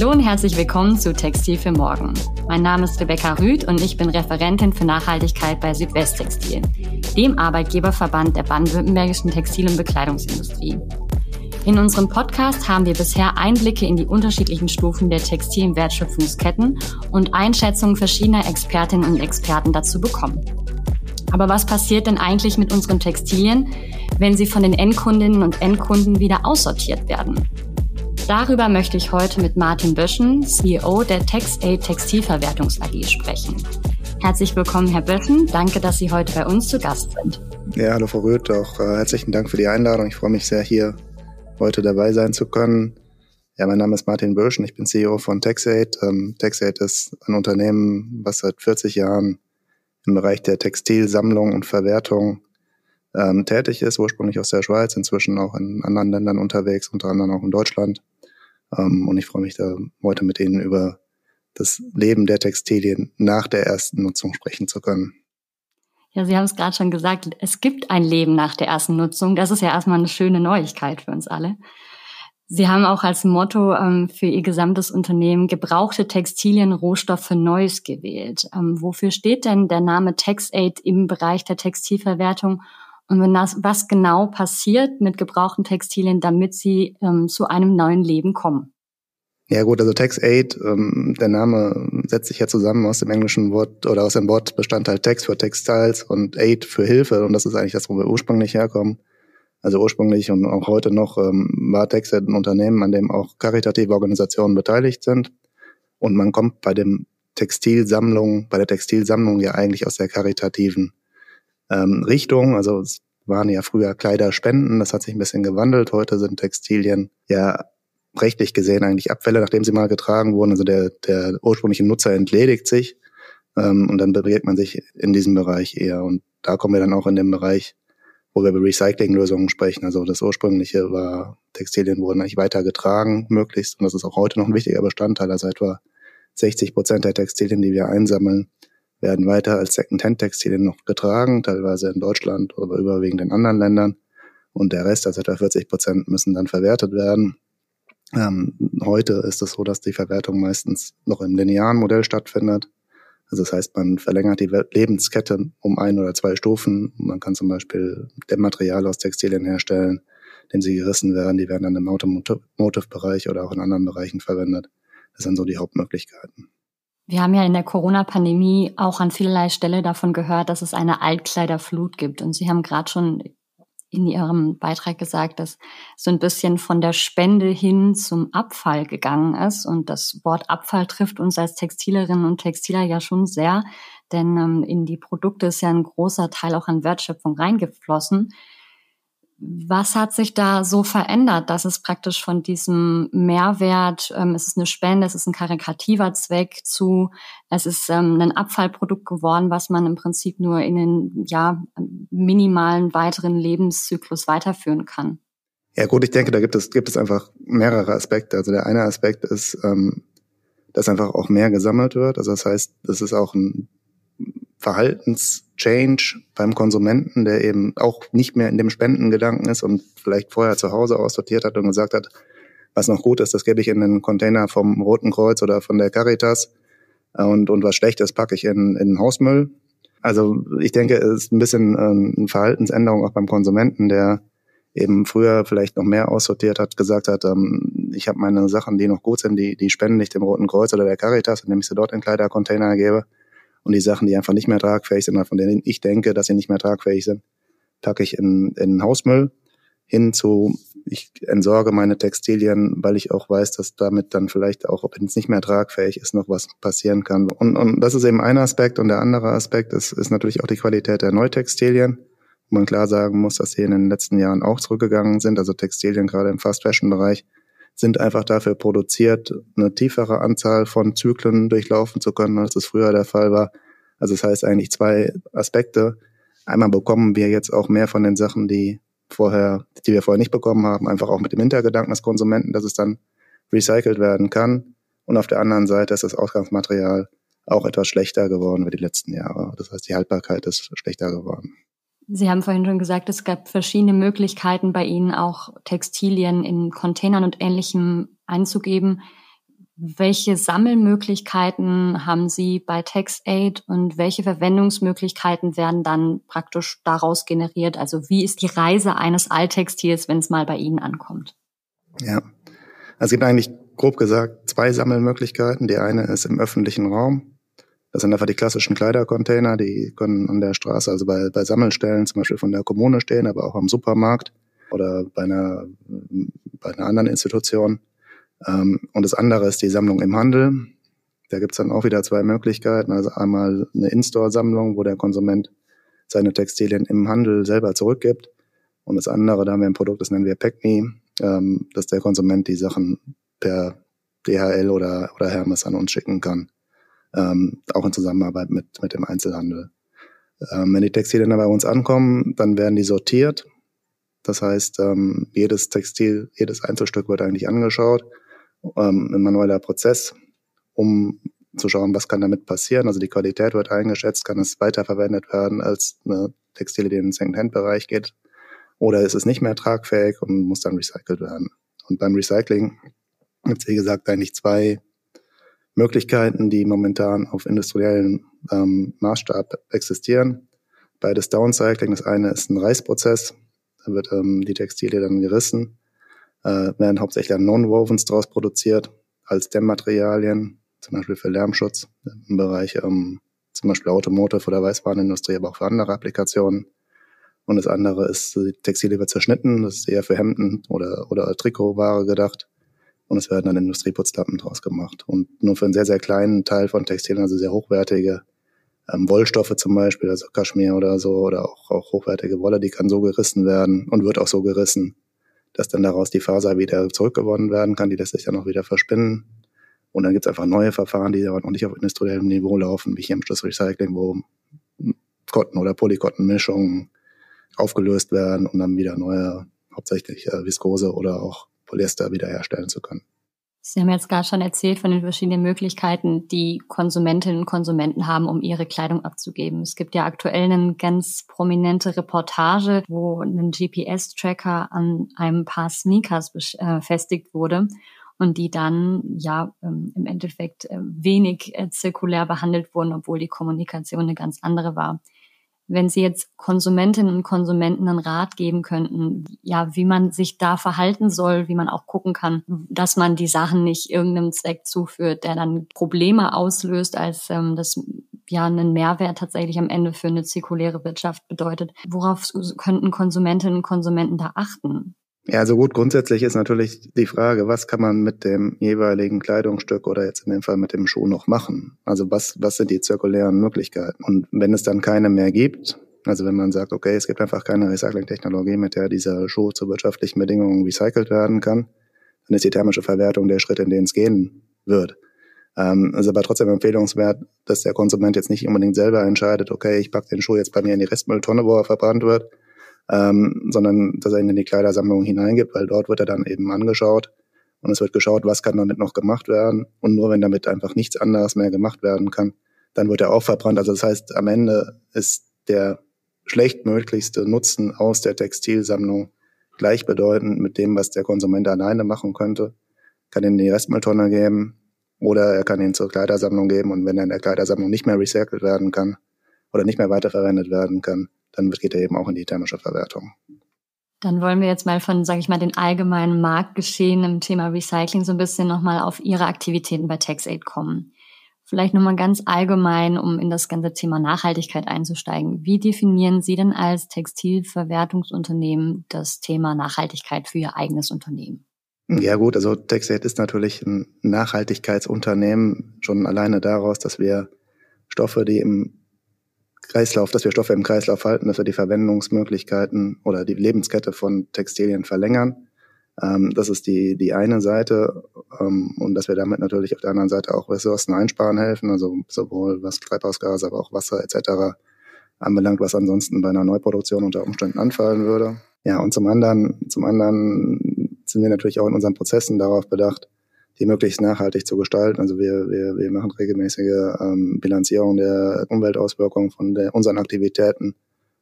Hallo und herzlich willkommen zu Textil für Morgen. Mein Name ist Rebecca Rüth und ich bin Referentin für Nachhaltigkeit bei Südwesttextil, dem Arbeitgeberverband der baden-württembergischen Textil- und Bekleidungsindustrie. In unserem Podcast haben wir bisher Einblicke in die unterschiedlichen Stufen der textilen Wertschöpfungsketten und Einschätzungen verschiedener Expertinnen und Experten dazu bekommen. Aber was passiert denn eigentlich mit unseren Textilien, wenn sie von den Endkundinnen und Endkunden wieder aussortiert werden? Darüber möchte ich heute mit Martin Böschen, CEO der TexAid Textilverwertungs AG, sprechen. Herzlich willkommen, Herr Böschen. Danke, dass Sie heute bei uns zu Gast sind. Ja, hallo Frau Röth, auch äh, herzlichen Dank für die Einladung. Ich freue mich sehr, hier heute dabei sein zu können. Ja, mein Name ist Martin Böschen, ich bin CEO von TexAid. Ähm, TexAid ist ein Unternehmen, was seit 40 Jahren im Bereich der Textilsammlung und Verwertung ähm, tätig ist, ursprünglich aus der Schweiz, inzwischen auch in anderen Ländern unterwegs, unter anderem auch in Deutschland. Ähm, und ich freue mich da heute mit Ihnen über das Leben der Textilien nach der ersten Nutzung sprechen zu können. Ja, Sie haben es gerade schon gesagt, es gibt ein Leben nach der ersten Nutzung. Das ist ja erstmal eine schöne Neuigkeit für uns alle. Sie haben auch als Motto ähm, für Ihr gesamtes Unternehmen gebrauchte Textilien, Rohstoff für Neues gewählt. Ähm, wofür steht denn der Name TexAid im Bereich der Textilverwertung und wenn das, was genau passiert mit gebrauchten Textilien, damit sie ähm, zu einem neuen Leben kommen? Ja gut, also Tax Aid, ähm, der Name setzt sich ja zusammen aus dem englischen Wort oder aus dem Wortbestandteil Tax für Textiles und Aid für Hilfe und das ist eigentlich das, wo wir ursprünglich herkommen. Also ursprünglich und auch heute noch ähm, war Tax ein Unternehmen, an dem auch karitative Organisationen beteiligt sind und man kommt bei dem Textilsammlung, bei der Textilsammlung ja eigentlich aus der karitativen ähm, Richtung. Also waren ja früher Kleiderspenden, das hat sich ein bisschen gewandelt. Heute sind Textilien ja rechtlich gesehen eigentlich Abfälle, nachdem sie mal getragen wurden. Also der, der ursprüngliche Nutzer entledigt sich ähm, und dann bewegt man sich in diesem Bereich eher. Und da kommen wir dann auch in den Bereich, wo wir über Recyclinglösungen sprechen. Also das ursprüngliche war, Textilien wurden eigentlich weiter getragen, möglichst. Und das ist auch heute noch ein wichtiger Bestandteil. Also etwa 60 Prozent der Textilien, die wir einsammeln, werden weiter als Second-Hand-Textilien noch getragen, teilweise in Deutschland, aber überwiegend in anderen Ländern. Und der Rest, also etwa 40 Prozent, müssen dann verwertet werden. Ähm, heute ist es so, dass die Verwertung meistens noch im linearen Modell stattfindet. Also das heißt, man verlängert die Lebenskette um ein oder zwei Stufen. Man kann zum Beispiel Dämmmaterial aus Textilien herstellen, indem sie gerissen werden. Die werden dann im Automotive-Bereich oder auch in anderen Bereichen verwendet. Das sind so die Hauptmöglichkeiten. Wir haben ja in der Corona-Pandemie auch an vielerlei Stelle davon gehört, dass es eine Altkleiderflut gibt. Und Sie haben gerade schon in Ihrem Beitrag gesagt, dass so ein bisschen von der Spende hin zum Abfall gegangen ist. Und das Wort Abfall trifft uns als Textilerinnen und Textiler ja schon sehr, denn ähm, in die Produkte ist ja ein großer Teil auch an Wertschöpfung reingeflossen. Was hat sich da so verändert, dass es praktisch von diesem Mehrwert, ähm, es ist eine Spende, es ist ein karikativer Zweck zu, es ist ähm, ein Abfallprodukt geworden, was man im Prinzip nur in den ja, minimalen weiteren Lebenszyklus weiterführen kann? Ja gut, ich denke, da gibt es, gibt es einfach mehrere Aspekte. Also der eine Aspekt ist, ähm, dass einfach auch mehr gesammelt wird. Also das heißt, das ist auch ein Verhaltenschange beim Konsumenten, der eben auch nicht mehr in dem Spendengedanken ist und vielleicht vorher zu Hause aussortiert hat und gesagt hat, was noch gut ist, das gebe ich in den Container vom Roten Kreuz oder von der Caritas und, und was schlecht ist, packe ich in, in den Hausmüll. Also ich denke, es ist ein bisschen ähm, eine Verhaltensänderung auch beim Konsumenten, der eben früher vielleicht noch mehr aussortiert hat, gesagt hat, ähm, ich habe meine Sachen, die noch gut sind, die, die spenden nicht dem Roten Kreuz oder der Caritas, indem ich sie dort in Kleidercontainer gebe. Und die Sachen, die einfach nicht mehr tragfähig sind, von denen ich denke, dass sie nicht mehr tragfähig sind, packe ich in, in Hausmüll hin zu, ich entsorge meine Textilien, weil ich auch weiß, dass damit dann vielleicht auch, wenn es nicht mehr tragfähig ist, noch was passieren kann. Und, und das ist eben ein Aspekt. Und der andere Aspekt ist, ist natürlich auch die Qualität der Neutextilien, wo man klar sagen muss, dass sie in den letzten Jahren auch zurückgegangen sind. Also Textilien gerade im Fast-Fashion-Bereich sind einfach dafür produziert, eine tiefere Anzahl von Zyklen durchlaufen zu können, als es früher der Fall war. Also das heißt eigentlich zwei Aspekte. Einmal bekommen wir jetzt auch mehr von den Sachen, die vorher, die wir vorher nicht bekommen haben, einfach auch mit dem Hintergedanken des Konsumenten, dass es dann recycelt werden kann. Und auf der anderen Seite ist das Ausgangsmaterial auch etwas schlechter geworden über die letzten Jahre. Das heißt, die Haltbarkeit ist schlechter geworden. Sie haben vorhin schon gesagt, es gab verschiedene Möglichkeiten bei Ihnen auch Textilien in Containern und Ähnlichem einzugeben. Welche Sammelmöglichkeiten haben Sie bei TaxAid und welche Verwendungsmöglichkeiten werden dann praktisch daraus generiert? Also wie ist die Reise eines Alttextils, wenn es mal bei Ihnen ankommt? Ja, also es gibt eigentlich grob gesagt zwei Sammelmöglichkeiten. Die eine ist im öffentlichen Raum. Das sind einfach die klassischen Kleidercontainer, die können an der Straße, also bei, bei Sammelstellen zum Beispiel von der Kommune stehen, aber auch am Supermarkt oder bei einer, bei einer anderen Institution. Ähm, und das andere ist die Sammlung im Handel. Da gibt's dann auch wieder zwei Möglichkeiten. Also einmal eine In-Store-Sammlung, wo der Konsument seine Textilien im Handel selber zurückgibt. Und das andere, da haben wir ein Produkt, das nennen wir PackMe, ähm, dass der Konsument die Sachen per DHL oder, oder Hermes an uns schicken kann ähm, auch in Zusammenarbeit mit, mit dem Einzelhandel. Ähm, wenn die Textilien dann bei uns ankommen, dann werden die sortiert. Das heißt, ähm, jedes Textil, jedes Einzelstück wird eigentlich angeschaut, ähm, ein manueller Prozess, um zu schauen, was kann damit passieren. Also die Qualität wird eingeschätzt, kann es weiterverwendet werden als eine Textile, die in den Second-Hand-Bereich geht, oder ist es nicht mehr tragfähig und muss dann recycelt werden. Und beim Recycling gibt es, wie gesagt, eigentlich zwei Möglichkeiten, die momentan auf industriellen ähm, Maßstab existieren. Beides Downcycling. Das eine ist ein Reißprozess. Da wird ähm, die Textilie dann gerissen, äh, werden hauptsächlich Non-Wovens daraus produziert als Dämmmaterialien, zum Beispiel für Lärmschutz im Bereich ähm, zum Beispiel Automotive oder Weißwarenindustrie, aber auch für andere Applikationen. Und das andere ist, die Textilie wird zerschnitten, das ist eher für Hemden oder, oder Trikotware gedacht und es werden dann Industrieputzlappen draus gemacht. Und nur für einen sehr, sehr kleinen Teil von Textilien, also sehr hochwertige ähm, Wollstoffe zum Beispiel, also Kaschmir oder so, oder auch, auch hochwertige Wolle, die kann so gerissen werden und wird auch so gerissen, dass dann daraus die Faser wieder zurückgewonnen werden kann, die lässt sich dann auch wieder verspinnen. Und dann gibt's einfach neue Verfahren, die aber noch nicht auf industriellem Niveau laufen, wie hier im Schlussrecycling, wo Cotton- oder Polykottenmischungen aufgelöst werden und dann wieder neue, hauptsächlich äh, Viskose oder auch Polyester wiederherstellen zu können. Sie haben jetzt gerade schon erzählt von den verschiedenen Möglichkeiten, die Konsumentinnen und Konsumenten haben, um ihre Kleidung abzugeben. Es gibt ja aktuell eine ganz prominente Reportage, wo ein GPS-Tracker an einem paar Sneakers befestigt äh, wurde und die dann ja ähm, im Endeffekt äh, wenig äh, zirkulär behandelt wurden, obwohl die Kommunikation eine ganz andere war wenn Sie jetzt Konsumentinnen und Konsumenten einen Rat geben könnten, ja, wie man sich da verhalten soll, wie man auch gucken kann, dass man die Sachen nicht irgendeinem Zweck zuführt, der dann Probleme auslöst, als ähm, das ja einen Mehrwert tatsächlich am Ende für eine zirkuläre Wirtschaft bedeutet. Worauf könnten Konsumentinnen und Konsumenten da achten? Ja, also gut, grundsätzlich ist natürlich die Frage, was kann man mit dem jeweiligen Kleidungsstück oder jetzt in dem Fall mit dem Schuh noch machen? Also was, was sind die zirkulären Möglichkeiten? Und wenn es dann keine mehr gibt, also wenn man sagt, okay, es gibt einfach keine Recycling-Technologie, mit der dieser Schuh zu wirtschaftlichen Bedingungen recycelt werden kann, dann ist die thermische Verwertung der Schritt, in den es gehen wird. Ähm, ist aber trotzdem empfehlenswert, dass der Konsument jetzt nicht unbedingt selber entscheidet, okay, ich packe den Schuh jetzt bei mir in die Restmülltonne, wo er verbrannt wird, ähm, sondern dass er ihn in die Kleidersammlung hineingibt, weil dort wird er dann eben angeschaut und es wird geschaut, was kann damit noch gemacht werden und nur wenn damit einfach nichts anderes mehr gemacht werden kann, dann wird er auch verbrannt. Also das heißt, am Ende ist der schlechtmöglichste Nutzen aus der Textilsammlung gleichbedeutend mit dem, was der Konsument alleine machen könnte. Kann ihn in die Restmülltonne geben oder er kann ihn zur Kleidersammlung geben und wenn er in der Kleidersammlung nicht mehr recycelt werden kann oder nicht mehr weiterverwendet werden kann, dann geht er eben auch in die thermische Verwertung. Dann wollen wir jetzt mal von, sage ich mal, den allgemeinen Marktgeschehen im Thema Recycling so ein bisschen nochmal auf Ihre Aktivitäten bei TaxAid kommen. Vielleicht nochmal ganz allgemein, um in das ganze Thema Nachhaltigkeit einzusteigen. Wie definieren Sie denn als Textilverwertungsunternehmen das Thema Nachhaltigkeit für Ihr eigenes Unternehmen? Ja gut, also TaxAid ist natürlich ein Nachhaltigkeitsunternehmen schon alleine daraus, dass wir Stoffe, die im Kreislauf, dass wir Stoffe im Kreislauf halten, dass wir die Verwendungsmöglichkeiten oder die Lebenskette von Textilien verlängern. Ähm, das ist die, die eine Seite ähm, und dass wir damit natürlich auf der anderen Seite auch Ressourcen einsparen helfen, also sowohl was Treibhausgase, aber auch Wasser etc. anbelangt, was ansonsten bei einer Neuproduktion unter Umständen anfallen würde. Ja, und zum anderen, zum anderen sind wir natürlich auch in unseren Prozessen darauf bedacht, die möglichst nachhaltig zu gestalten. Also wir, wir, wir machen regelmäßige ähm, Bilanzierung der Umweltauswirkungen von der, unseren Aktivitäten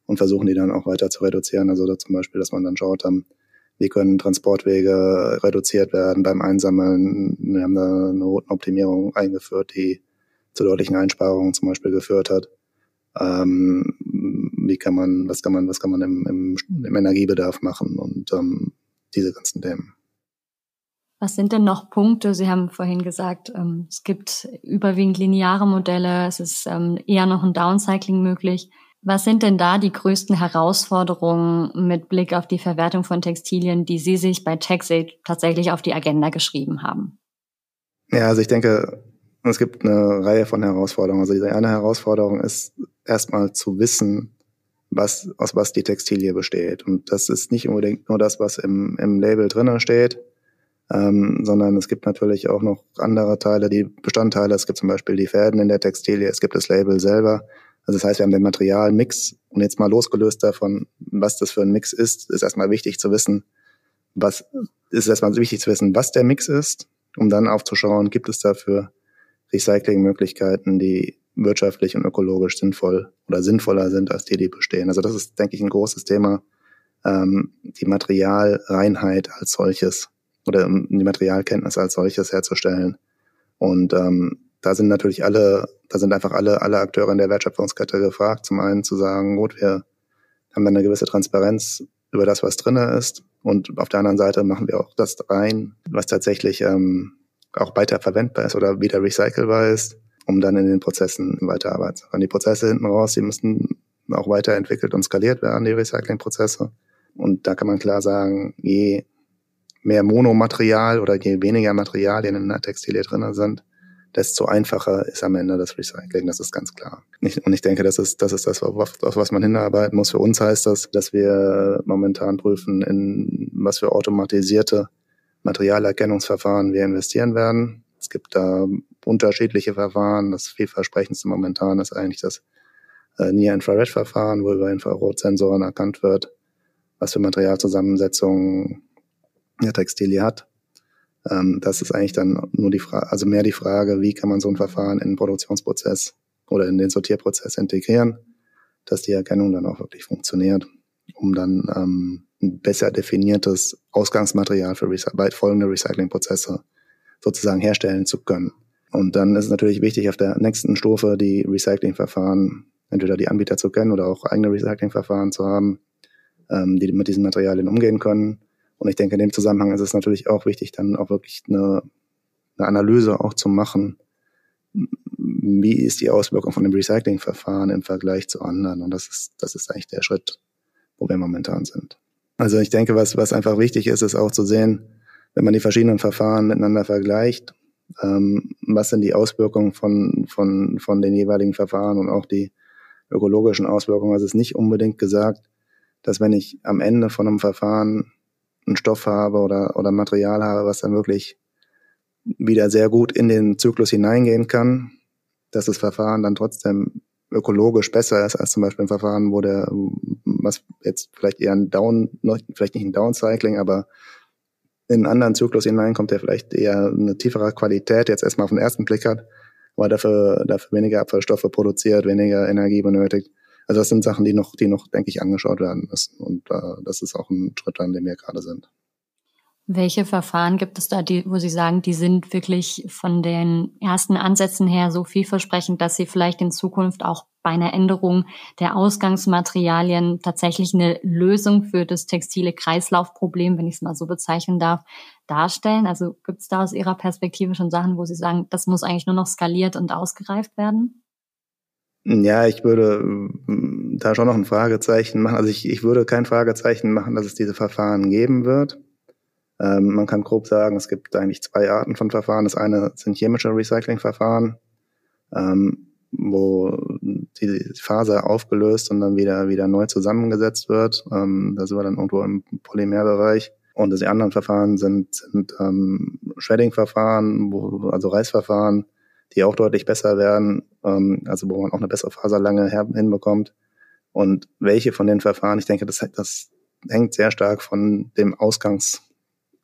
und versuchen die dann auch weiter zu reduzieren. Also da zum Beispiel, dass man dann schaut, ähm, wie können Transportwege reduziert werden beim Einsammeln. Wir haben da eine Routenoptimierung eingeführt, die zu deutlichen Einsparungen zum Beispiel geführt hat. Ähm, wie kann man, was kann man, was kann man im, im, im Energiebedarf machen und ähm, diese ganzen Themen. Was sind denn noch Punkte? Sie haben vorhin gesagt, ähm, es gibt überwiegend lineare Modelle, es ist ähm, eher noch ein Downcycling möglich. Was sind denn da die größten Herausforderungen mit Blick auf die Verwertung von Textilien, die Sie sich bei TaxAid tatsächlich auf die Agenda geschrieben haben? Ja, also ich denke, es gibt eine Reihe von Herausforderungen. Also diese eine Herausforderung ist erstmal zu wissen, was, aus was die Textilie besteht. Und das ist nicht unbedingt nur das, was im, im Label drinnen steht, ähm, sondern es gibt natürlich auch noch andere Teile, die Bestandteile. Es gibt zum Beispiel die Fäden in der Textilie, es gibt das Label selber. Also das heißt, wir haben den Materialmix und jetzt mal losgelöst davon, was das für ein Mix ist, ist erstmal wichtig zu wissen, was ist erstmal wichtig zu wissen, was der Mix ist, um dann aufzuschauen, gibt es dafür Recyclingmöglichkeiten, die wirtschaftlich und ökologisch sinnvoll oder sinnvoller sind als die, die bestehen. Also das ist, denke ich, ein großes Thema, ähm, die Materialreinheit als solches oder die Materialkenntnis als solches herzustellen. Und ähm, da sind natürlich alle, da sind einfach alle, alle Akteure in der Wertschöpfungskette gefragt. Zum einen zu sagen, gut, wir haben dann eine gewisse Transparenz über das, was drinne ist. Und auf der anderen Seite machen wir auch das rein, was tatsächlich ähm, auch weiter verwendbar ist oder wieder recycelbar ist, um dann in den Prozessen weiterarbeiten zu können. Die Prozesse hinten raus, die müssen auch weiterentwickelt und skaliert werden, die Recyclingprozesse. Und da kann man klar sagen, je mehr Monomaterial oder je weniger Materialien in der Textilie drin sind, desto einfacher ist am Ende das Recycling, das ist ganz klar. Und ich denke, das ist, das ist das, auf was man hinarbeiten muss. Für uns heißt das, dass wir momentan prüfen, in was für automatisierte Materialerkennungsverfahren wir investieren werden. Es gibt da unterschiedliche Verfahren. Das vielversprechendste momentan ist eigentlich das äh, Near-Infrared-Verfahren, wo über Infrarotsensoren erkannt wird, was für Materialzusammensetzungen der Textilie hat. Ähm, das ist eigentlich dann nur die Frage, also mehr die Frage, wie kann man so ein Verfahren in den Produktionsprozess oder in den Sortierprozess integrieren, dass die Erkennung dann auch wirklich funktioniert, um dann ähm, ein besser definiertes Ausgangsmaterial für weit folgende Recyclingprozesse sozusagen herstellen zu können. Und dann ist es natürlich wichtig, auf der nächsten Stufe die Recyclingverfahren, entweder die Anbieter zu kennen oder auch eigene Recyclingverfahren zu haben, ähm, die mit diesen Materialien umgehen können und ich denke, in dem Zusammenhang ist es natürlich auch wichtig, dann auch wirklich eine, eine Analyse auch zu machen. Wie ist die Auswirkung von dem Recyclingverfahren im Vergleich zu anderen? Und das ist, das ist eigentlich der Schritt, wo wir momentan sind. Also ich denke, was, was einfach wichtig ist, ist auch zu sehen, wenn man die verschiedenen Verfahren miteinander vergleicht, ähm, was sind die Auswirkungen von, von, von den jeweiligen Verfahren und auch die ökologischen Auswirkungen. Also es ist nicht unbedingt gesagt, dass wenn ich am Ende von einem Verfahren einen Stoff habe oder, oder Material habe, was dann wirklich wieder sehr gut in den Zyklus hineingehen kann, dass das Verfahren dann trotzdem ökologisch besser ist als zum Beispiel ein Verfahren, wo der, was jetzt vielleicht eher ein Down, vielleicht nicht ein Downcycling, aber in einen anderen Zyklus hineinkommt, der vielleicht eher eine tiefere Qualität jetzt erstmal auf den ersten Blick hat, aber dafür, dafür weniger Abfallstoffe produziert, weniger Energie benötigt. Also das sind Sachen, die noch, die noch, denke ich, angeschaut werden müssen. Und äh, das ist auch ein Schritt, an dem wir gerade sind. Welche Verfahren gibt es da, die, wo Sie sagen, die sind wirklich von den ersten Ansätzen her so vielversprechend, dass sie vielleicht in Zukunft auch bei einer Änderung der Ausgangsmaterialien tatsächlich eine Lösung für das textile Kreislaufproblem, wenn ich es mal so bezeichnen darf, darstellen? Also gibt es da aus Ihrer Perspektive schon Sachen, wo Sie sagen, das muss eigentlich nur noch skaliert und ausgereift werden? Ja, ich würde mm, da schon noch ein Fragezeichen machen. Also ich, ich würde kein Fragezeichen machen, dass es diese Verfahren geben wird. Ähm, man kann grob sagen, es gibt eigentlich zwei Arten von Verfahren. Das eine sind chemische Recyclingverfahren, ähm, wo die Faser aufgelöst und dann wieder, wieder neu zusammengesetzt wird. Ähm, da sind wir dann irgendwo im Polymerbereich. Und die anderen Verfahren sind, sind ähm, Shredding-Verfahren, also Reißverfahren, die auch deutlich besser werden, ähm, also wo man auch eine bessere Faserlange hinbekommt. Und welche von den Verfahren, ich denke, das, das hängt sehr stark von dem Ausgangs,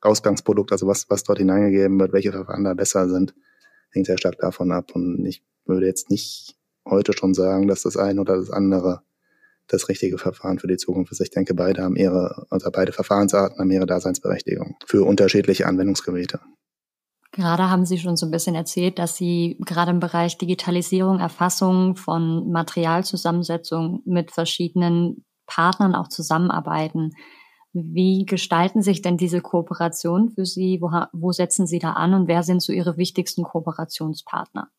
Ausgangsprodukt, also was, was dort hineingegeben wird, welche Verfahren da besser sind, hängt sehr stark davon ab. Und ich würde jetzt nicht heute schon sagen, dass das eine oder das andere das richtige Verfahren für die Zukunft ist. Ich denke, beide haben ihre, also beide Verfahrensarten haben ihre Daseinsberechtigung für unterschiedliche Anwendungsgebiete. Gerade haben Sie schon so ein bisschen erzählt, dass Sie gerade im Bereich Digitalisierung, Erfassung von Materialzusammensetzung mit verschiedenen Partnern auch zusammenarbeiten. Wie gestalten sich denn diese Kooperationen für Sie? Wo, wo setzen Sie da an und wer sind so Ihre wichtigsten Kooperationspartner?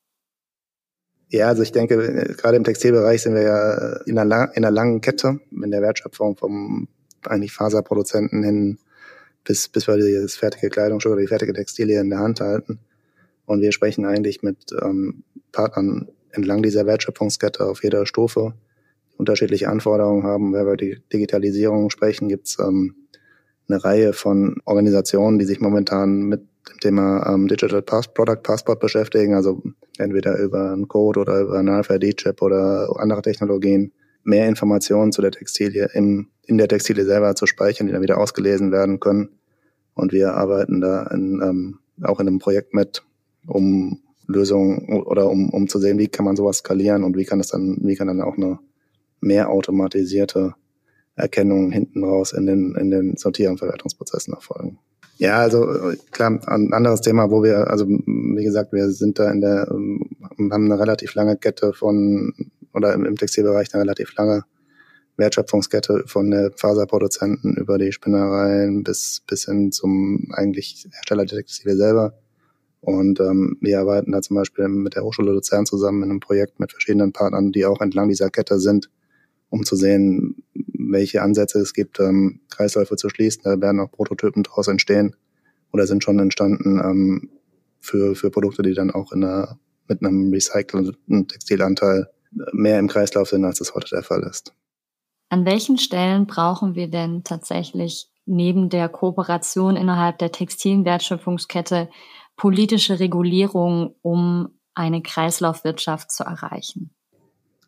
Ja, also ich denke, gerade im Textilbereich sind wir ja in einer, in einer langen Kette in der Wertschöpfung vom eigentlich Faserproduzenten hin bis, bis wir das fertige Kleidungsstück oder die fertige Textilie in der Hand halten. Und wir sprechen eigentlich mit ähm, Partnern entlang dieser Wertschöpfungskette auf jeder Stufe, die unterschiedliche Anforderungen haben. Wenn wir über die Digitalisierung sprechen, gibt's ähm, eine Reihe von Organisationen, die sich momentan mit dem Thema ähm, Digital Pass Product Passport beschäftigen, also entweder über einen Code oder über einen RFID-Chip oder andere Technologien mehr Informationen zu der Textilie im, in der Textilie selber zu speichern, die dann wieder ausgelesen werden können. Und wir arbeiten da in, ähm, auch in einem Projekt mit, um Lösungen oder um, um zu sehen, wie kann man sowas skalieren und wie kann es dann, wie kann dann auch eine mehr automatisierte Erkennung hinten raus in den, in den Sortier- und Verwertungsprozessen erfolgen. Ja, also klar, ein anderes Thema, wo wir, also wie gesagt, wir sind da in der, ähm, haben eine relativ lange Kette von oder im, im Textilbereich eine relativ lange Wertschöpfungskette von der Faserproduzenten über die Spinnereien bis, bis hin zum eigentlich Hersteller der Textile selber. Und ähm, wir arbeiten da zum Beispiel mit der Hochschule Luzern zusammen in einem Projekt mit verschiedenen Partnern, die auch entlang dieser Kette sind, um zu sehen, welche Ansätze es gibt, ähm, Kreisläufe zu schließen. Da werden auch Prototypen daraus entstehen oder sind schon entstanden ähm, für, für Produkte, die dann auch in einer, mit einem recycelten Textilanteil mehr im Kreislauf sind, als es heute der Fall ist. An welchen Stellen brauchen wir denn tatsächlich neben der Kooperation innerhalb der textilen Wertschöpfungskette politische Regulierung, um eine Kreislaufwirtschaft zu erreichen?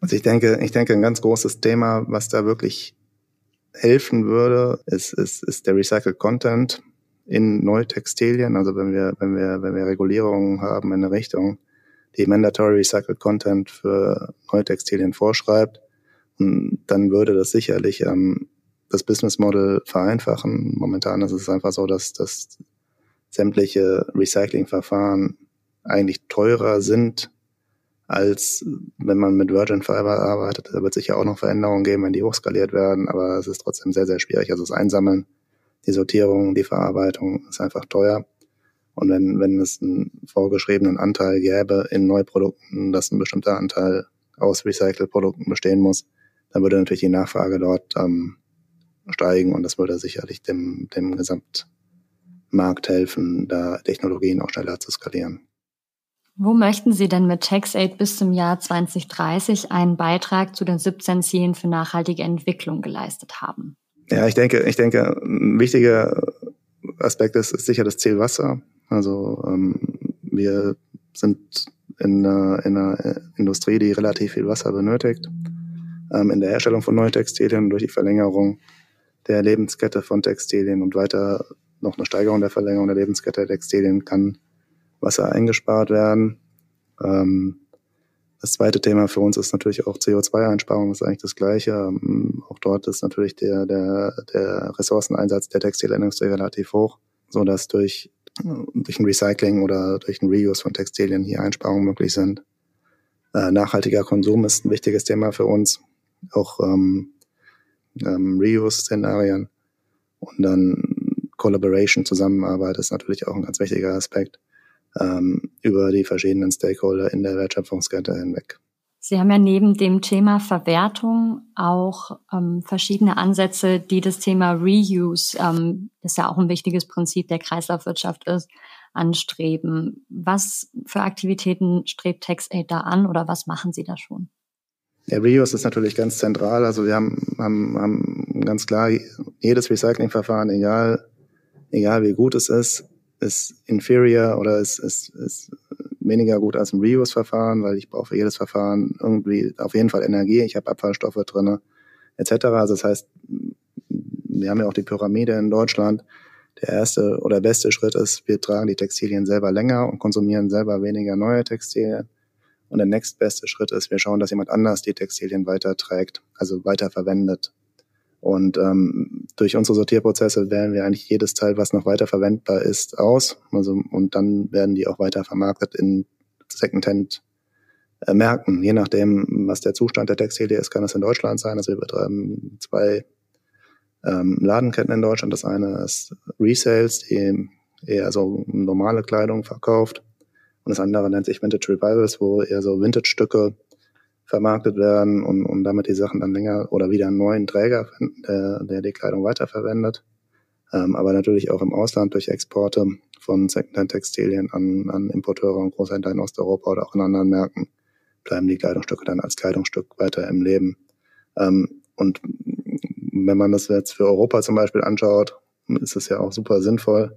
Also ich denke, ich denke, ein ganz großes Thema, was da wirklich helfen würde, ist, ist, ist der Recycled Content in Neutextilien. Also wenn wir, wenn wir, wenn wir Regulierungen haben in eine Richtung, die Mandatory Recycled Content für Neutextilien vorschreibt, dann würde das sicherlich ähm, das Business Model vereinfachen. Momentan ist es einfach so, dass, dass sämtliche Recyclingverfahren eigentlich teurer sind, als wenn man mit Virgin Fiber arbeitet. Da wird sicher auch noch Veränderungen geben, wenn die hochskaliert werden, aber es ist trotzdem sehr, sehr schwierig. Also das Einsammeln, die Sortierung, die Verarbeitung ist einfach teuer. Und wenn, wenn es einen vorgeschriebenen Anteil gäbe in Neuprodukten, dass ein bestimmter Anteil aus Recycle-Produkten bestehen muss, dann würde natürlich die Nachfrage dort ähm, steigen und das würde sicherlich dem, dem Gesamtmarkt helfen, da Technologien auch schneller zu skalieren. Wo möchten Sie denn mit TaxAid bis zum Jahr 2030 einen Beitrag zu den 17 Zielen für nachhaltige Entwicklung geleistet haben? Ja, ich denke, ich denke, ein wichtiger Aspekt ist, ist sicher das Ziel Wasser. Also ähm, wir sind in einer, in einer Industrie, die relativ viel Wasser benötigt. Ähm, in der Herstellung von neuen Textilien durch die Verlängerung der Lebenskette von Textilien und weiter noch eine Steigerung der Verlängerung der Lebenskette der Textilien kann Wasser eingespart werden. Ähm, das zweite Thema für uns ist natürlich auch CO2-Einsparung, das ist eigentlich das Gleiche. Ähm, auch dort ist natürlich der, der, der Ressourceneinsatz der Textilindustrie relativ hoch, so dass durch durch ein Recycling oder durch ein Reuse von Textilien hier Einsparungen möglich sind. Äh, nachhaltiger Konsum ist ein wichtiges Thema für uns, auch ähm, ähm, Reuse-Szenarien und dann Collaboration, Zusammenarbeit ist natürlich auch ein ganz wichtiger Aspekt ähm, über die verschiedenen Stakeholder in der Wertschöpfungskette hinweg. Sie haben ja neben dem Thema Verwertung auch ähm, verschiedene Ansätze, die das Thema Reuse, ähm, das ja auch ein wichtiges Prinzip der Kreislaufwirtschaft ist, anstreben. Was für Aktivitäten strebt TaxAid da an oder was machen Sie da schon? Der Reuse ist natürlich ganz zentral. Also wir haben, haben, haben ganz klar jedes Recyclingverfahren, egal egal wie gut es ist, ist inferior oder ist, ist, ist weniger gut als ein Reuse-Verfahren, weil ich brauche für jedes Verfahren irgendwie auf jeden Fall Energie, ich habe Abfallstoffe drinne etc. Also das heißt, wir haben ja auch die Pyramide in Deutschland. Der erste oder beste Schritt ist, wir tragen die Textilien selber länger und konsumieren selber weniger neue Textilien. Und der nächstbeste Schritt ist, wir schauen, dass jemand anders die Textilien weiterträgt, also weiter verwendet. Und ähm, durch unsere Sortierprozesse wählen wir eigentlich jedes Teil, was noch weiter verwendbar ist, aus. Also, und dann werden die auch weiter vermarktet in Secondhand äh, Märkten. Je nachdem, was der Zustand der Textilie ist, kann es in Deutschland sein. Also wir betreiben zwei ähm, Ladenketten in Deutschland. Das eine ist Resales, die eher so normale Kleidung verkauft. Und das andere nennt sich Vintage Revivals, wo eher so Vintage-Stücke vermarktet werden und, und damit die Sachen dann länger oder wieder einen neuen Träger finden, der, der die Kleidung weiterverwendet. Ähm, aber natürlich auch im Ausland durch Exporte von Secondhand-Textilien an, an Importeure und Großhändler in Osteuropa oder auch in anderen Märkten bleiben die Kleidungsstücke dann als Kleidungsstück weiter im Leben. Ähm, und wenn man das jetzt für Europa zum Beispiel anschaut, ist es ja auch super sinnvoll,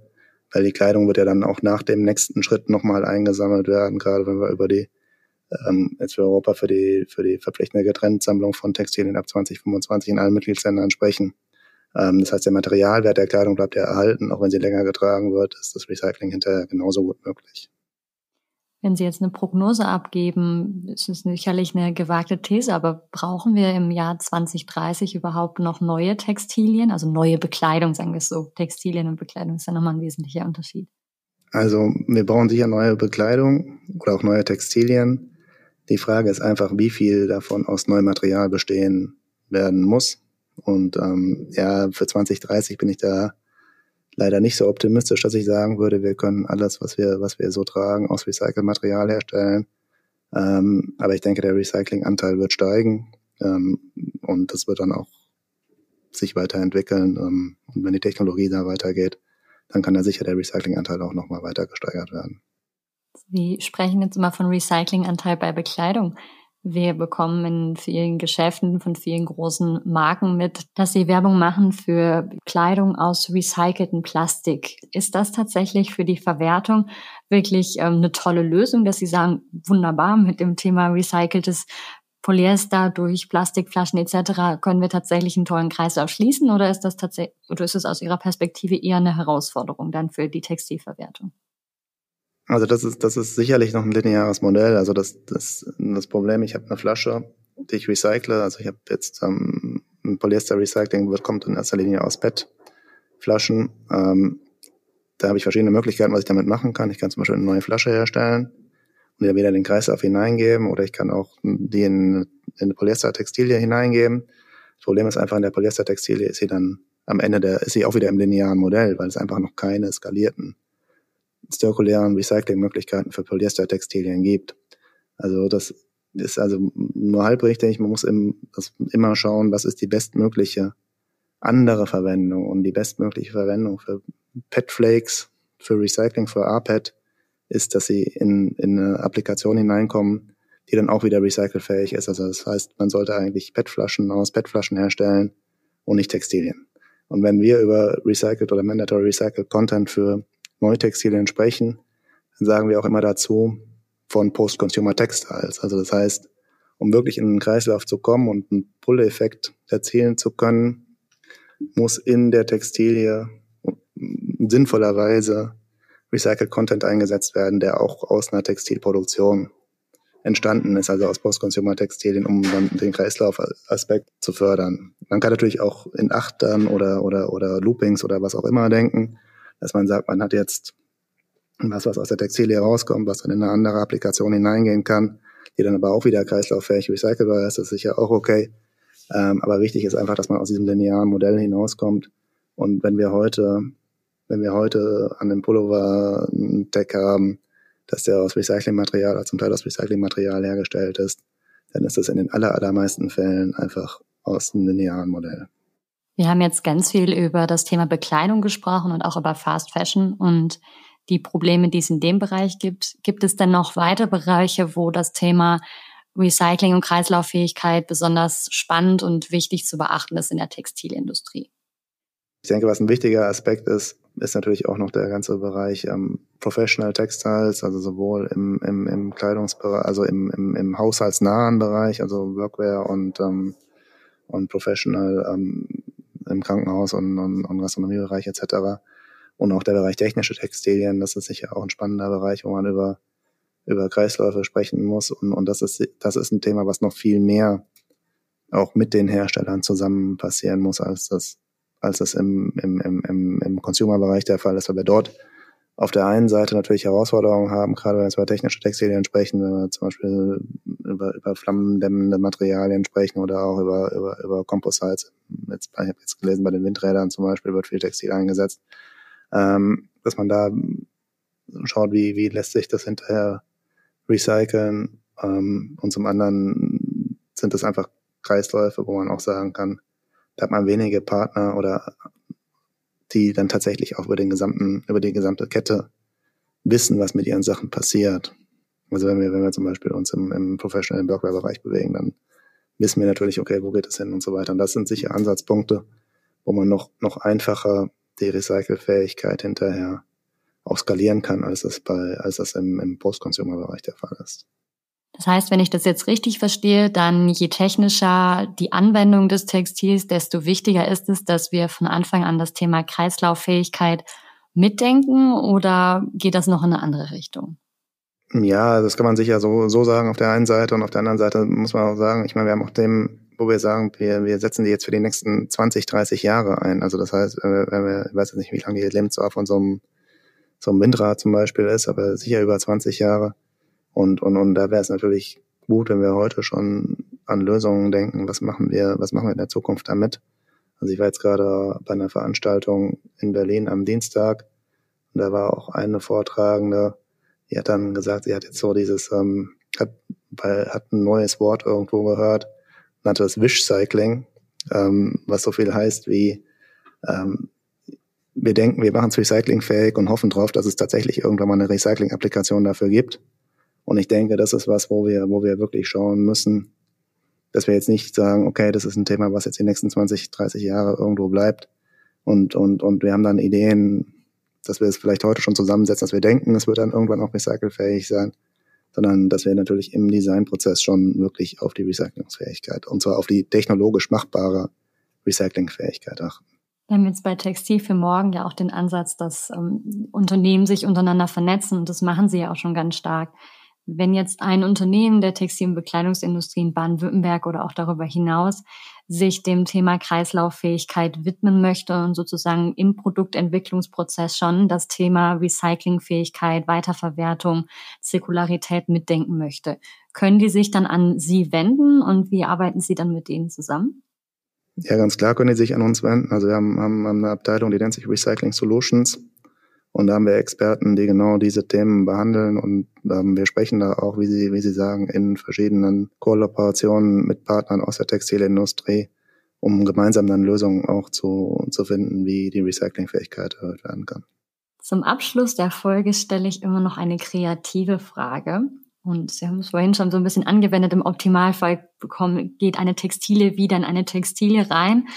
weil die Kleidung wird ja dann auch nach dem nächsten Schritt nochmal eingesammelt werden, gerade wenn wir über die ähm, jetzt für Europa für die, für die verpflichtende Getrenntsammlung von Textilien ab 2025 in allen Mitgliedsländern sprechen. Ähm, das heißt, der Materialwert der Kleidung bleibt ja erhalten, auch wenn sie länger getragen wird, ist das Recycling hinterher genauso gut möglich. Wenn Sie jetzt eine Prognose abgeben, ist es sicherlich eine gewagte These, aber brauchen wir im Jahr 2030 überhaupt noch neue Textilien, also neue Bekleidung, sagen wir es so. Textilien und Bekleidung ist ja nochmal ein wesentlicher Unterschied. Also wir brauchen sicher neue Bekleidung oder auch neue Textilien. Die Frage ist einfach, wie viel davon aus neuem Material bestehen werden muss. Und ähm, ja, für 2030 bin ich da leider nicht so optimistisch, dass ich sagen würde, wir können alles, was wir, was wir so tragen, aus Recycle-Material herstellen. Ähm, aber ich denke, der Recycling-Anteil wird steigen ähm, und das wird dann auch sich weiterentwickeln. Ähm, und wenn die Technologie da weitergeht, dann kann da sicher der Recycling-Anteil auch nochmal weiter gesteigert werden. Sie sprechen jetzt immer von Recyclinganteil bei Bekleidung. Wir bekommen in vielen Geschäften von vielen großen Marken mit, dass sie Werbung machen für Kleidung aus recyceltem Plastik. Ist das tatsächlich für die Verwertung wirklich ähm, eine tolle Lösung, dass sie sagen, wunderbar, mit dem Thema recyceltes Polyester durch Plastikflaschen etc. können wir tatsächlich einen tollen Kreislauf schließen oder ist das tatsächlich oder ist es aus Ihrer Perspektive eher eine Herausforderung dann für die Textilverwertung? Also das ist, das ist sicherlich noch ein lineares Modell. Also das, das, das Problem, ich habe eine Flasche, die ich recycle. Also ich habe jetzt ähm, ein Polyester-Recycling, wird kommt in erster Linie aus PET-Flaschen. Ähm, da habe ich verschiedene Möglichkeiten, was ich damit machen kann. Ich kann zum Beispiel eine neue Flasche herstellen und ja wieder den Kreislauf hineingeben oder ich kann auch die in, in eine Polyester-Textilie hineingeben. Das Problem ist einfach, in der Polyester-Textilie ist sie dann am Ende der, ist sie auch wieder im linearen Modell, weil es einfach noch keine skalierten zirkulären Recyclingmöglichkeiten für Polyestertextilien gibt. Also das ist also nur halb richtig. Man muss im, immer schauen, was ist die bestmögliche andere Verwendung. Und die bestmögliche Verwendung für PET-Flakes, für Recycling, für RPET, ist, dass sie in, in eine Applikation hineinkommen, die dann auch wieder recycelfähig ist. Also das heißt, man sollte eigentlich PET-Flaschen aus PET-Flaschen herstellen und nicht Textilien. Und wenn wir über Recycled oder Mandatory Recycled Content für Neutextilien sprechen, dann sagen wir auch immer dazu von Post-Consumer Textiles. Also das heißt, um wirklich in den Kreislauf zu kommen und einen Pull-Effekt erzielen zu können, muss in der Textilie sinnvollerweise Recycled Content eingesetzt werden, der auch aus einer Textilproduktion entstanden ist, also aus Post-Consumer-Textilien, um dann den Kreislaufaspekt zu fördern. Man kann natürlich auch in Achtern oder, oder, oder Loopings oder was auch immer denken dass man sagt, man hat jetzt was, was aus der Textilie rauskommt, was dann in eine andere Applikation hineingehen kann, die dann aber auch wieder kreislauffähig recycelbar ist, das ist sicher auch okay. Ähm, aber wichtig ist einfach, dass man aus diesem linearen Modell hinauskommt. Und wenn wir heute, wenn wir heute an dem Pullover einen Deck haben, dass der aus Recyclingmaterial, also zum Teil aus Recyclingmaterial hergestellt ist, dann ist das in den aller, allermeisten Fällen einfach aus einem linearen Modell. Wir haben jetzt ganz viel über das Thema Bekleidung gesprochen und auch über Fast Fashion und die Probleme, die es in dem Bereich gibt. Gibt es denn noch weitere Bereiche, wo das Thema Recycling und Kreislauffähigkeit besonders spannend und wichtig zu beachten ist in der Textilindustrie? Ich denke, was ein wichtiger Aspekt ist, ist natürlich auch noch der ganze Bereich ähm, Professional Textiles, also sowohl im, im, im Kleidungsbereich, also im, im, im haushaltsnahen Bereich, also Workwear und, ähm, und Professional ähm, im Krankenhaus und, und, und Gastronomiebereich etc. Und auch der Bereich technische Textilien, das ist sicher auch ein spannender Bereich, wo man über, über Kreisläufe sprechen muss. Und, und das, ist, das ist ein Thema, was noch viel mehr auch mit den Herstellern zusammen passieren muss, als das als das im, im, im, im Consumer-Bereich der Fall ist, weil wir dort auf der einen Seite natürlich Herausforderungen haben, gerade wenn wir über technische Textilien sprechen, wenn wir zum Beispiel über, über flammendämmende Materialien sprechen oder auch über, über, über Composites. Jetzt, ich habe jetzt gelesen, bei den Windrädern zum Beispiel wird viel Textil eingesetzt, ähm, dass man da schaut, wie, wie lässt sich das hinterher recyceln. Ähm, und zum anderen sind es einfach Kreisläufe, wo man auch sagen kann, da hat man wenige Partner oder die dann tatsächlich auch über den gesamten, über die gesamte Kette wissen, was mit ihren Sachen passiert. Also wenn wir, wenn wir zum Beispiel uns im, im professionellen Workwear-Bereich bewegen, dann wissen wir natürlich, okay, wo geht es hin und so weiter. Und das sind sicher Ansatzpunkte, wo man noch, noch einfacher die Recycelfähigkeit hinterher auch skalieren kann, als das bei, als das im, im Post-Consumer-Bereich der Fall ist. Das heißt, wenn ich das jetzt richtig verstehe, dann je technischer die Anwendung des Textils, desto wichtiger ist es, dass wir von Anfang an das Thema Kreislauffähigkeit mitdenken oder geht das noch in eine andere Richtung? Ja, das kann man sicher so, so sagen auf der einen Seite und auf der anderen Seite muss man auch sagen, ich meine, wir haben auch dem, wo wir sagen, wir, wir setzen die jetzt für die nächsten 20, 30 Jahre ein. Also das heißt, wenn wir, ich weiß jetzt nicht, wie lange die Lebensdauer von so einem, so einem Windrad zum Beispiel ist, aber sicher über 20 Jahre und, und, und da wäre es natürlich gut, wenn wir heute schon an Lösungen denken. Was machen wir, was machen wir in der Zukunft damit? Also ich war jetzt gerade bei einer Veranstaltung in Berlin am Dienstag und da war auch eine Vortragende, die hat dann gesagt, sie hat jetzt so dieses, ähm, hat, weil, hat ein neues Wort irgendwo gehört, nannte das Wish-Cycling, ähm, was so viel heißt wie, ähm, wir denken, wir machen es recyclingfähig und hoffen drauf, dass es tatsächlich irgendwann mal eine Recycling-Applikation dafür gibt. Und ich denke, das ist was, wo wir, wo wir wirklich schauen müssen, dass wir jetzt nicht sagen, okay, das ist ein Thema, was jetzt die nächsten 20, 30 Jahre irgendwo bleibt. Und, und, und wir haben dann Ideen, dass wir es vielleicht heute schon zusammensetzen, dass wir denken, es wird dann irgendwann auch recycelfähig sein, sondern dass wir natürlich im Designprozess schon wirklich auf die Recyclingfähigkeit und zwar auf die technologisch machbare Recyclingfähigkeit achten. Wir haben jetzt bei Textil für morgen ja auch den Ansatz, dass ähm, Unternehmen sich untereinander vernetzen und das machen sie ja auch schon ganz stark. Wenn jetzt ein Unternehmen der Textil- und Bekleidungsindustrie in Baden-Württemberg oder auch darüber hinaus sich dem Thema Kreislauffähigkeit widmen möchte und sozusagen im Produktentwicklungsprozess schon das Thema Recyclingfähigkeit, Weiterverwertung, Zirkularität mitdenken möchte, können die sich dann an Sie wenden und wie arbeiten Sie dann mit denen zusammen? Ja, ganz klar können die sich an uns wenden. Also wir haben, haben eine Abteilung, die nennt sich Recycling Solutions. Und da haben wir Experten, die genau diese Themen behandeln und ähm, wir sprechen da auch, wie Sie, wie Sie sagen, in verschiedenen Kooperationen mit Partnern aus der Textilindustrie, um gemeinsam dann Lösungen auch zu, zu finden, wie die Recyclingfähigkeit erhöht werden kann. Zum Abschluss der Folge stelle ich immer noch eine kreative Frage. Und Sie haben es vorhin schon so ein bisschen angewendet. Im Optimalfall bekommen, geht eine Textile wieder in eine Textile rein.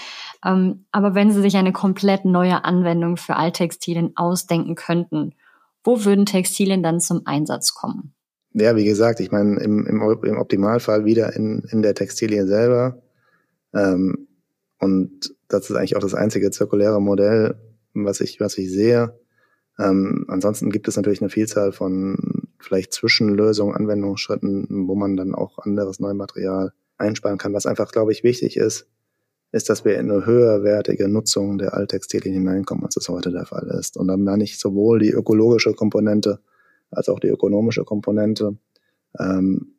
Ähm, aber wenn Sie sich eine komplett neue Anwendung für Alttextilien ausdenken könnten, wo würden Textilien dann zum Einsatz kommen? Ja, wie gesagt, ich meine, im, im, im Optimalfall wieder in, in der Textilie selber. Ähm, und das ist eigentlich auch das einzige zirkuläre Modell, was ich, was ich sehe. Ähm, ansonsten gibt es natürlich eine Vielzahl von vielleicht Zwischenlösungen, Anwendungsschritten, wo man dann auch anderes Neumaterial einsparen kann. Was einfach, glaube ich, wichtig ist, ist, dass wir in eine höherwertige Nutzung der Alttextilien hineinkommen, als es heute der Fall ist. Und dann meine ich sowohl die ökologische Komponente als auch die ökonomische Komponente. Ähm,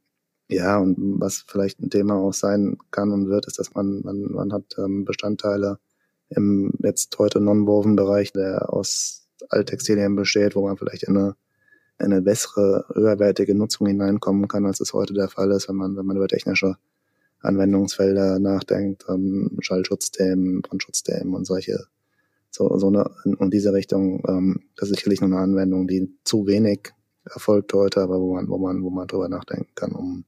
ja, und was vielleicht ein Thema auch sein kann und wird, ist, dass man, man, man hat ähm, Bestandteile im jetzt heute Non-Woven-Bereich, der aus Alttextilien besteht, wo man vielleicht in eine eine bessere, höherwertige Nutzung hineinkommen kann, als es heute der Fall ist, wenn man, wenn man über technische Anwendungsfelder nachdenkt, ähm, Schallschutzthemen, Brandschutzthemen und solche, so, so eine, in diese Richtung, ähm, das ist sicherlich nur eine Anwendung, die zu wenig erfolgt heute, aber wo man, wo man, wo man drüber nachdenken kann, um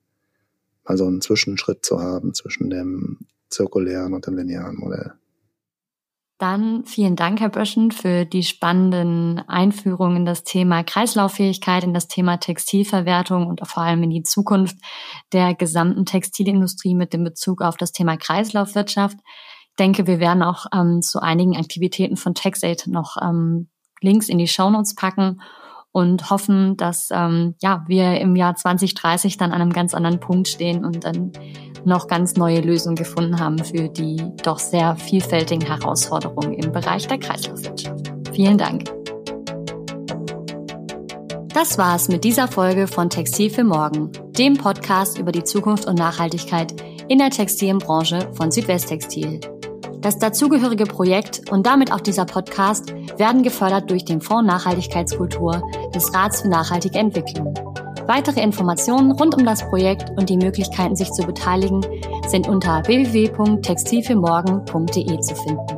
mal so einen Zwischenschritt zu haben zwischen dem zirkulären und dem linearen Modell. Dann vielen Dank, Herr Böschen, für die spannenden Einführungen in das Thema Kreislauffähigkeit, in das Thema Textilverwertung und vor allem in die Zukunft der gesamten Textilindustrie mit dem Bezug auf das Thema Kreislaufwirtschaft. Ich denke, wir werden auch ähm, zu einigen Aktivitäten von TaxAid noch ähm, Links in die Shownotes packen und hoffen, dass ähm, ja, wir im Jahr 2030 dann an einem ganz anderen Punkt stehen und dann noch ganz neue Lösungen gefunden haben für die doch sehr vielfältigen Herausforderungen im Bereich der Kreislaufwirtschaft. Vielen Dank. Das war's mit dieser Folge von Textil für Morgen, dem Podcast über die Zukunft und Nachhaltigkeit in der Textilbranche von Südwesttextil. Das dazugehörige Projekt und damit auch dieser Podcast werden gefördert durch den Fonds Nachhaltigkeitskultur des Rats für nachhaltige Entwicklung. Weitere Informationen rund um das Projekt und die Möglichkeiten, sich zu beteiligen, sind unter www.textilfürmorgen.de zu finden.